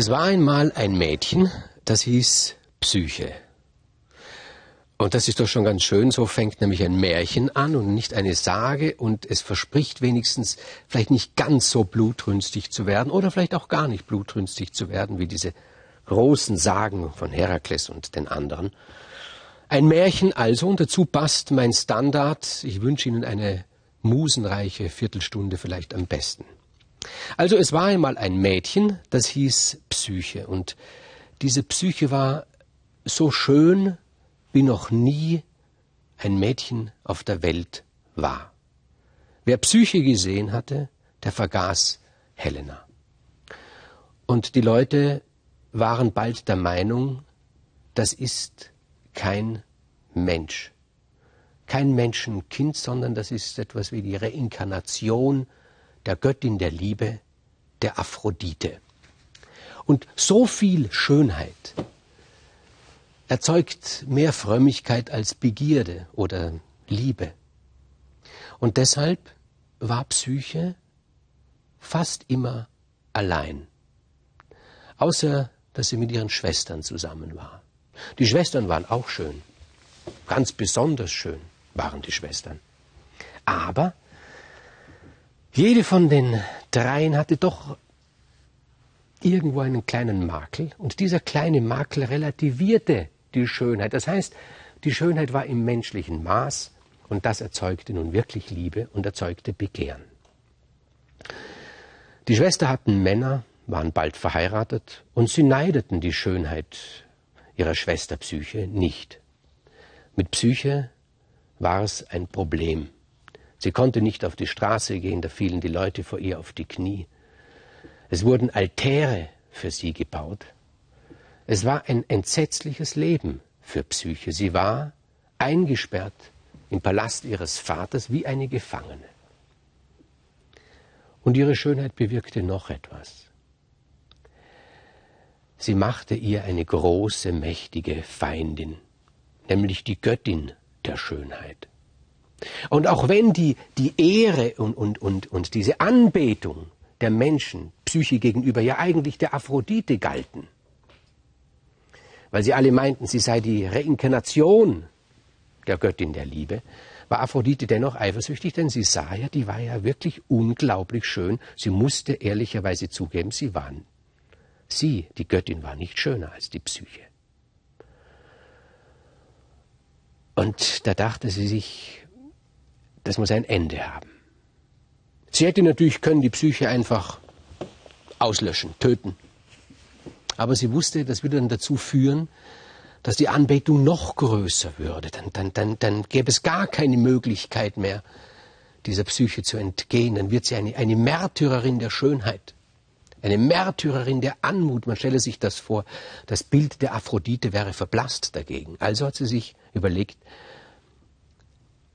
Es war einmal ein Mädchen, das hieß Psyche. Und das ist doch schon ganz schön, so fängt nämlich ein Märchen an und nicht eine Sage und es verspricht wenigstens vielleicht nicht ganz so blutrünstig zu werden oder vielleicht auch gar nicht blutrünstig zu werden wie diese großen Sagen von Herakles und den anderen. Ein Märchen also und dazu passt mein Standard. Ich wünsche Ihnen eine musenreiche Viertelstunde vielleicht am besten. Also es war einmal ein Mädchen, das hieß Psyche. Und diese Psyche war so schön, wie noch nie ein Mädchen auf der Welt war. Wer Psyche gesehen hatte, der vergaß Helena. Und die Leute waren bald der Meinung, das ist kein Mensch. Kein Menschenkind, sondern das ist etwas wie die Reinkarnation der Göttin der Liebe, der Aphrodite. Und so viel Schönheit erzeugt mehr Frömmigkeit als Begierde oder Liebe. Und deshalb war Psyche fast immer allein, außer dass sie mit ihren Schwestern zusammen war. Die Schwestern waren auch schön, ganz besonders schön waren die Schwestern. Aber jede von den dreien hatte doch irgendwo einen kleinen Makel und dieser kleine Makel relativierte die Schönheit. Das heißt, die Schönheit war im menschlichen Maß und das erzeugte nun wirklich Liebe und erzeugte Begehren. Die Schwester hatten Männer, waren bald verheiratet und sie neideten die Schönheit ihrer Schwester Psyche nicht. Mit Psyche war es ein Problem. Sie konnte nicht auf die Straße gehen, da fielen die Leute vor ihr auf die Knie. Es wurden Altäre für sie gebaut. Es war ein entsetzliches Leben für Psyche. Sie war eingesperrt im Palast ihres Vaters wie eine Gefangene. Und ihre Schönheit bewirkte noch etwas. Sie machte ihr eine große, mächtige Feindin, nämlich die Göttin der Schönheit. Und auch wenn die, die Ehre und, und, und, und diese Anbetung der Menschen Psyche gegenüber ja eigentlich der Aphrodite galten, weil sie alle meinten, sie sei die Reinkarnation der Göttin der Liebe, war Aphrodite dennoch eifersüchtig, denn sie sah ja, die war ja wirklich unglaublich schön. Sie musste ehrlicherweise zugeben, sie waren, sie, die Göttin, war nicht schöner als die Psyche. Und da dachte sie sich, das muss ein Ende haben. Sie hätte natürlich können die Psyche einfach auslöschen, töten. Aber sie wusste, das würde dann dazu führen, dass die Anbetung noch größer würde. Dann, dann, dann, dann gäbe es gar keine Möglichkeit mehr, dieser Psyche zu entgehen. Dann wird sie eine, eine Märtyrerin der Schönheit, eine Märtyrerin der Anmut. Man stelle sich das vor. Das Bild der Aphrodite wäre verblasst dagegen. Also hat sie sich überlegt,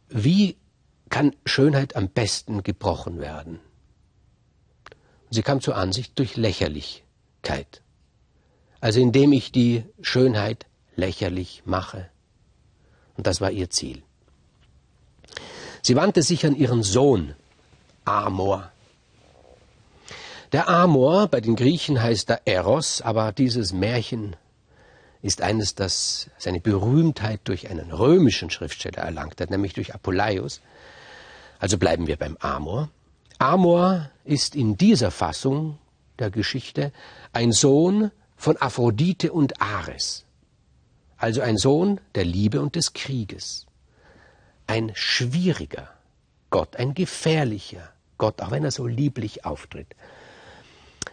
wie kann Schönheit am besten gebrochen werden? Sie kam zur Ansicht durch Lächerlichkeit. Also indem ich die Schönheit lächerlich mache. Und das war ihr Ziel. Sie wandte sich an ihren Sohn, Amor. Der Amor, bei den Griechen heißt er Eros, aber dieses Märchen ist eines, das seine Berühmtheit durch einen römischen Schriftsteller erlangt hat, nämlich durch Apuleius. Also bleiben wir beim Amor. Amor ist in dieser Fassung der Geschichte ein Sohn von Aphrodite und Ares, also ein Sohn der Liebe und des Krieges. Ein schwieriger Gott, ein gefährlicher Gott, auch wenn er so lieblich auftritt.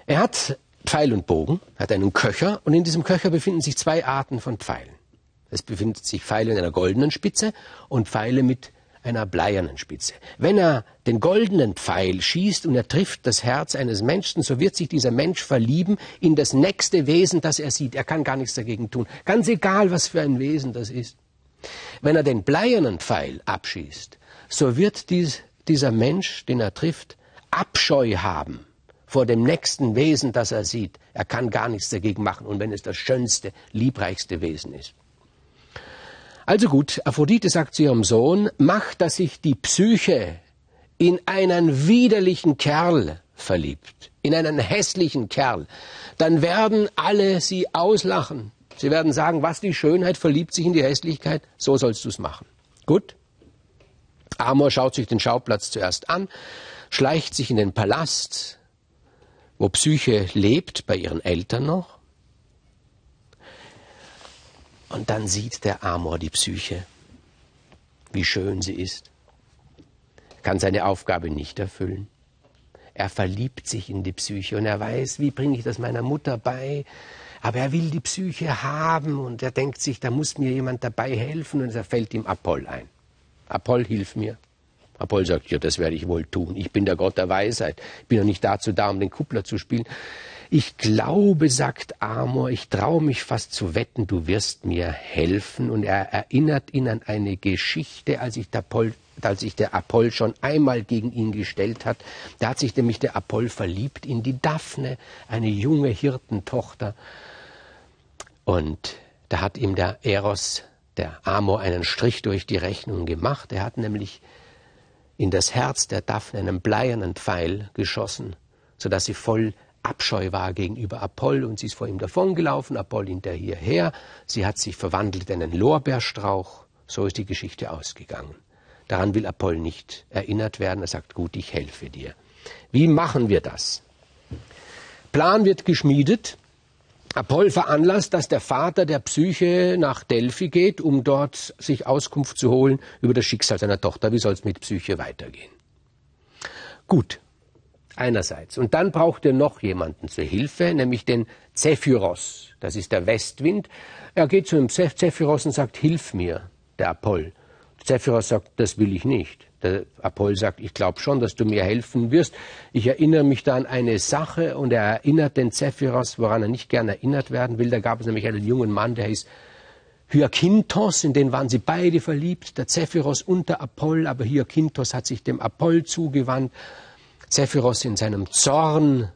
Er hat Pfeil und Bogen, hat einen Köcher und in diesem Köcher befinden sich zwei Arten von Pfeilen. Es befinden sich Pfeile mit einer goldenen Spitze und Pfeile mit einer bleiernen Spitze. Wenn er den goldenen Pfeil schießt und er trifft das Herz eines Menschen, so wird sich dieser Mensch verlieben in das nächste Wesen, das er sieht. Er kann gar nichts dagegen tun. Ganz egal, was für ein Wesen das ist. Wenn er den bleiernen Pfeil abschießt, so wird dies, dieser Mensch, den er trifft, Abscheu haben vor dem nächsten Wesen, das er sieht. Er kann gar nichts dagegen machen, und wenn es das schönste, liebreichste Wesen ist. Also gut, Aphrodite sagt zu ihrem Sohn, mach, dass sich die Psyche in einen widerlichen Kerl verliebt, in einen hässlichen Kerl, dann werden alle sie auslachen. Sie werden sagen, was die Schönheit verliebt sich in die Hässlichkeit, so sollst du es machen. Gut? Amor schaut sich den Schauplatz zuerst an, schleicht sich in den Palast, wo Psyche lebt, bei ihren Eltern noch. Und dann sieht der Amor die Psyche, wie schön sie ist, kann seine Aufgabe nicht erfüllen. Er verliebt sich in die Psyche und er weiß, wie bringe ich das meiner Mutter bei. Aber er will die Psyche haben und er denkt sich, da muss mir jemand dabei helfen und er fällt ihm Apoll ein. Apoll, hilf mir. Apoll sagt, ja, das werde ich wohl tun. Ich bin der Gott der Weisheit. Ich bin doch nicht dazu da, um den Kuppler zu spielen. Ich glaube, sagt Amor, ich traue mich fast zu wetten, du wirst mir helfen. Und er erinnert ihn an eine Geschichte, als sich der, Apoll, als sich der Apoll schon einmal gegen ihn gestellt hat. Da hat sich nämlich der Apoll verliebt in die Daphne, eine junge Hirtentochter. Und da hat ihm der Eros, der Amor, einen Strich durch die Rechnung gemacht. Er hat nämlich in das Herz der Daphne einen bleiernen Pfeil geschossen, sodass sie voll Abscheu war gegenüber Apoll und sie ist vor ihm davongelaufen, Apoll hinterher. Sie hat sich verwandelt in einen Lorbeerstrauch. So ist die Geschichte ausgegangen. Daran will Apoll nicht erinnert werden. Er sagt, gut, ich helfe dir. Wie machen wir das? Plan wird geschmiedet. Apoll veranlasst, dass der Vater der Psyche nach Delphi geht, um dort sich Auskunft zu holen über das Schicksal seiner Tochter. Wie soll es mit Psyche weitergehen? Gut, einerseits. Und dann braucht er noch jemanden zur Hilfe, nämlich den Zephyros. Das ist der Westwind. Er geht zu dem Zephyros und sagt, hilf mir, der Apoll. Zephyros sagt, das will ich nicht. Der Apoll sagt, ich glaube schon, dass du mir helfen wirst. Ich erinnere mich da an eine Sache und er erinnert den Zephyros, woran er nicht gern erinnert werden will. Da gab es nämlich einen jungen Mann, der hieß Hyakinthos, in den waren sie beide verliebt, der Zephyros und der Apoll, aber Hyakinthos hat sich dem Apoll zugewandt Zephyros in seinem Zorn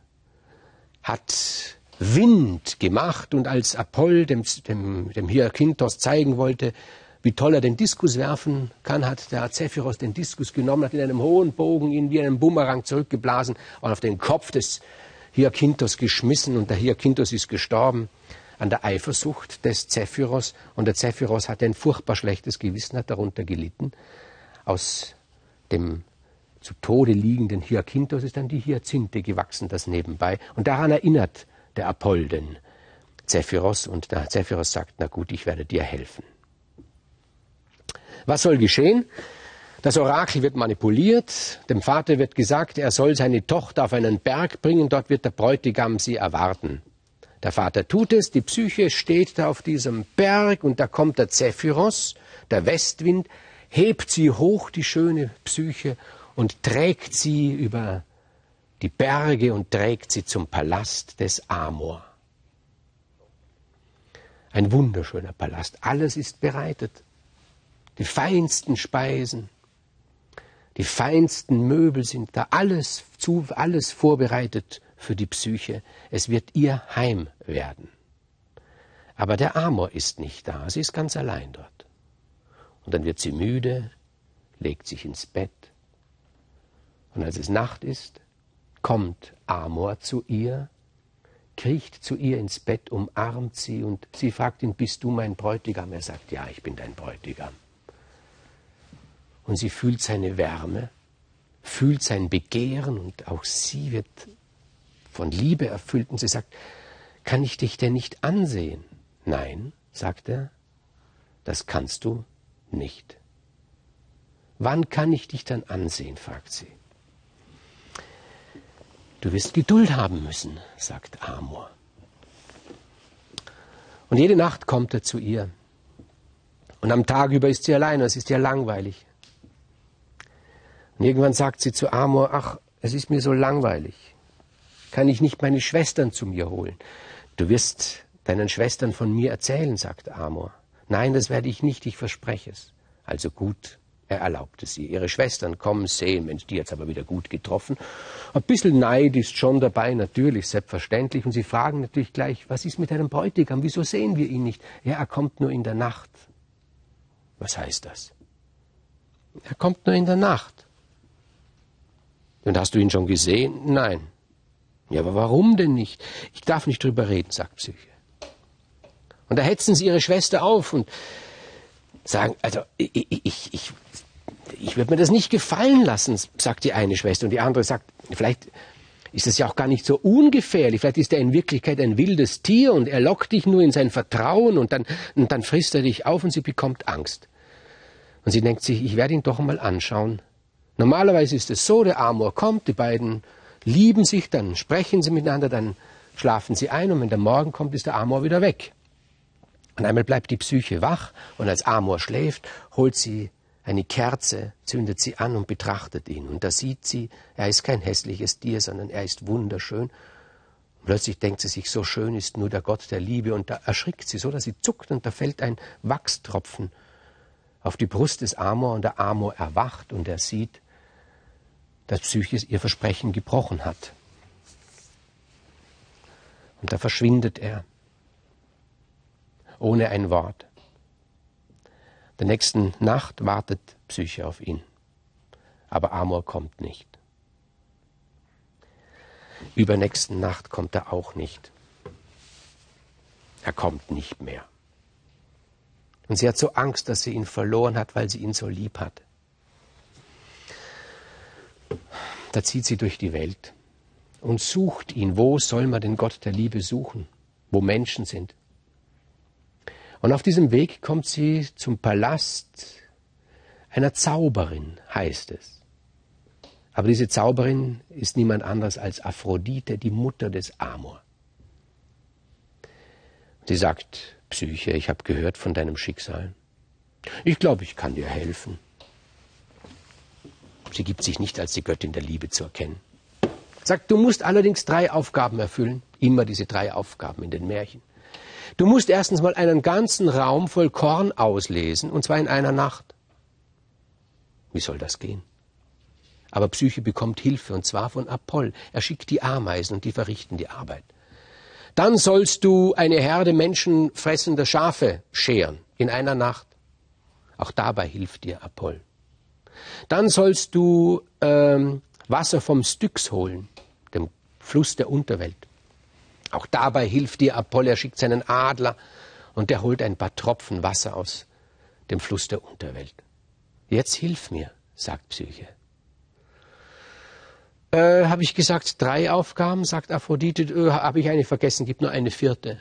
hat Wind gemacht und als Apoll dem, dem, dem Hyakinthos zeigen wollte, wie toll er den Diskus werfen kann, hat der Zephyros den Diskus genommen, hat in einem hohen Bogen ihn wie einen Bumerang zurückgeblasen und auf den Kopf des Hyakinthos geschmissen und der Hyakinthos ist gestorben an der Eifersucht des Zephyros und der Zephyros hatte ein furchtbar schlechtes Gewissen, hat darunter gelitten. Aus dem zu Tode liegenden Hyakinthos ist dann die Hyazinthe gewachsen, das nebenbei. Und daran erinnert der Apoll den Zephyros und der Zephyros sagt, na gut, ich werde dir helfen. Was soll geschehen? Das Orakel wird manipuliert, dem Vater wird gesagt, er soll seine Tochter auf einen Berg bringen, dort wird der Bräutigam sie erwarten. Der Vater tut es, die Psyche steht da auf diesem Berg und da kommt der Zephyros, der Westwind, hebt sie hoch, die schöne Psyche, und trägt sie über die Berge und trägt sie zum Palast des Amor. Ein wunderschöner Palast. Alles ist bereitet. Die feinsten Speisen, die feinsten Möbel sind da. Alles, zu, alles vorbereitet für die Psyche. Es wird ihr Heim werden. Aber der Amor ist nicht da. Sie ist ganz allein dort. Und dann wird sie müde, legt sich ins Bett und als es Nacht ist, kommt Amor zu ihr, kriecht zu ihr ins Bett, umarmt sie und sie fragt ihn, bist du mein Bräutigam? Er sagt, ja, ich bin dein Bräutigam. Und sie fühlt seine Wärme, fühlt sein Begehren und auch sie wird von Liebe erfüllt und sie sagt, kann ich dich denn nicht ansehen? Nein, sagt er, das kannst du nicht. Wann kann ich dich dann ansehen? fragt sie. Du wirst Geduld haben müssen, sagt Amor. Und jede Nacht kommt er zu ihr. Und am Tag über ist sie allein, es ist ihr langweilig. Und irgendwann sagt sie zu Amor, ach, es ist mir so langweilig. Kann ich nicht meine Schwestern zu mir holen? Du wirst deinen Schwestern von mir erzählen, sagt Amor. Nein, das werde ich nicht, ich verspreche es. Also gut, er erlaubte sie. Ihre Schwestern kommen, sehen, Mensch, die jetzt aber wieder gut getroffen. Ein bisschen Neid ist schon dabei, natürlich, selbstverständlich. Und sie fragen natürlich gleich, was ist mit deinem Bräutigam? Wieso sehen wir ihn nicht? Ja, er kommt nur in der Nacht. Was heißt das? Er kommt nur in der Nacht. Und hast du ihn schon gesehen? Nein, Ja, aber warum denn nicht? Ich darf nicht drüber reden, sagt Psyche. Und da hetzen sie ihre Schwester auf und sagen, also ich, ich, ich, ich würde mir das nicht gefallen lassen, sagt die eine Schwester. Und die andere sagt, vielleicht ist es ja auch gar nicht so ungefährlich. Vielleicht ist er in Wirklichkeit ein wildes Tier und er lockt dich nur in sein Vertrauen und dann, und dann frisst er dich auf und sie bekommt Angst. Und sie denkt sich, ich werde ihn doch mal anschauen. Normalerweise ist es so, der Amor kommt, die beiden lieben sich, dann sprechen sie miteinander, dann schlafen sie ein und wenn der Morgen kommt, ist der Amor wieder weg. Und einmal bleibt die Psyche wach und als Amor schläft, holt sie eine Kerze, zündet sie an und betrachtet ihn. Und da sieht sie, er ist kein hässliches Tier, sondern er ist wunderschön. Und plötzlich denkt sie sich, so schön ist nur der Gott der Liebe. Und da erschrickt sie so, dass sie zuckt und da fällt ein Wachstropfen auf die Brust des Amor und der Amor erwacht und er sieht, dass Psyche ihr Versprechen gebrochen hat. Und da verschwindet er, ohne ein Wort. Der nächsten Nacht wartet Psyche auf ihn, aber Amor kommt nicht. Übernächsten Nacht kommt er auch nicht. Er kommt nicht mehr. Und sie hat so Angst, dass sie ihn verloren hat, weil sie ihn so lieb hat. Da zieht sie durch die Welt und sucht ihn. Wo soll man den Gott der Liebe suchen? Wo Menschen sind. Und auf diesem Weg kommt sie zum Palast einer Zauberin, heißt es. Aber diese Zauberin ist niemand anderes als Aphrodite, die Mutter des Amor. Sie sagt, Psyche, ich habe gehört von deinem Schicksal. Ich glaube, ich kann dir helfen. Sie gibt sich nicht als die Göttin der Liebe zu erkennen. Sagt, du musst allerdings drei Aufgaben erfüllen. Immer diese drei Aufgaben in den Märchen. Du musst erstens mal einen ganzen Raum voll Korn auslesen, und zwar in einer Nacht. Wie soll das gehen? Aber Psyche bekommt Hilfe, und zwar von Apoll. Er schickt die Ameisen, und die verrichten die Arbeit. Dann sollst du eine Herde menschenfressender Schafe scheren in einer Nacht. Auch dabei hilft dir Apoll. Dann sollst du ähm, Wasser vom Styx holen, dem Fluss der Unterwelt. Auch dabei hilft dir Apoll. Er schickt seinen Adler und der holt ein paar Tropfen Wasser aus dem Fluss der Unterwelt. Jetzt hilf mir, sagt Psyche. Äh, habe ich gesagt, drei Aufgaben, sagt Aphrodite, äh, habe ich eine vergessen, gibt nur eine vierte.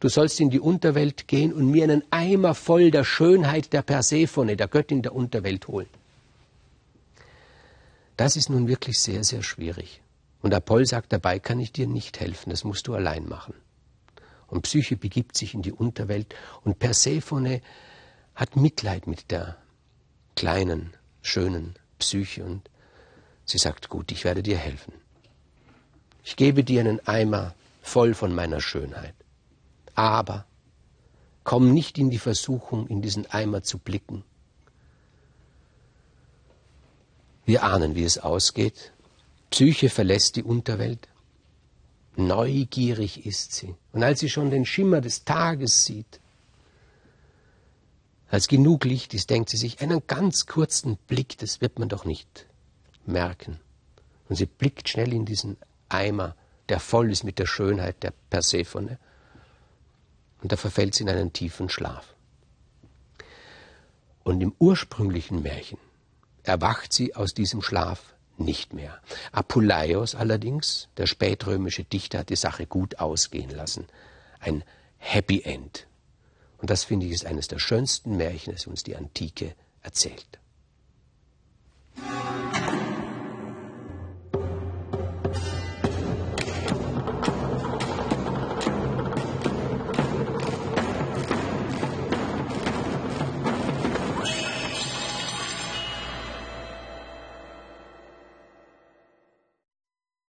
Du sollst in die Unterwelt gehen und mir einen Eimer voll der Schönheit der Persephone, der Göttin der Unterwelt holen. Das ist nun wirklich sehr, sehr schwierig. Und Apoll sagt, dabei kann ich dir nicht helfen, das musst du allein machen. Und Psyche begibt sich in die Unterwelt und Persephone hat Mitleid mit der kleinen, schönen Psyche und Sie sagt, gut, ich werde dir helfen. Ich gebe dir einen Eimer voll von meiner Schönheit. Aber komm nicht in die Versuchung, in diesen Eimer zu blicken. Wir ahnen, wie es ausgeht. Psyche verlässt die Unterwelt. Neugierig ist sie. Und als sie schon den Schimmer des Tages sieht, als genug Licht ist, denkt sie sich, einen ganz kurzen Blick, das wird man doch nicht merken. Und sie blickt schnell in diesen Eimer, der voll ist mit der Schönheit der Persephone. Und da verfällt sie in einen tiefen Schlaf. Und im ursprünglichen Märchen erwacht sie aus diesem Schlaf nicht mehr. Apuleius allerdings, der spätrömische Dichter, hat die Sache gut ausgehen lassen. Ein Happy End. Und das finde ich ist eines der schönsten Märchen, das uns die Antike erzählt.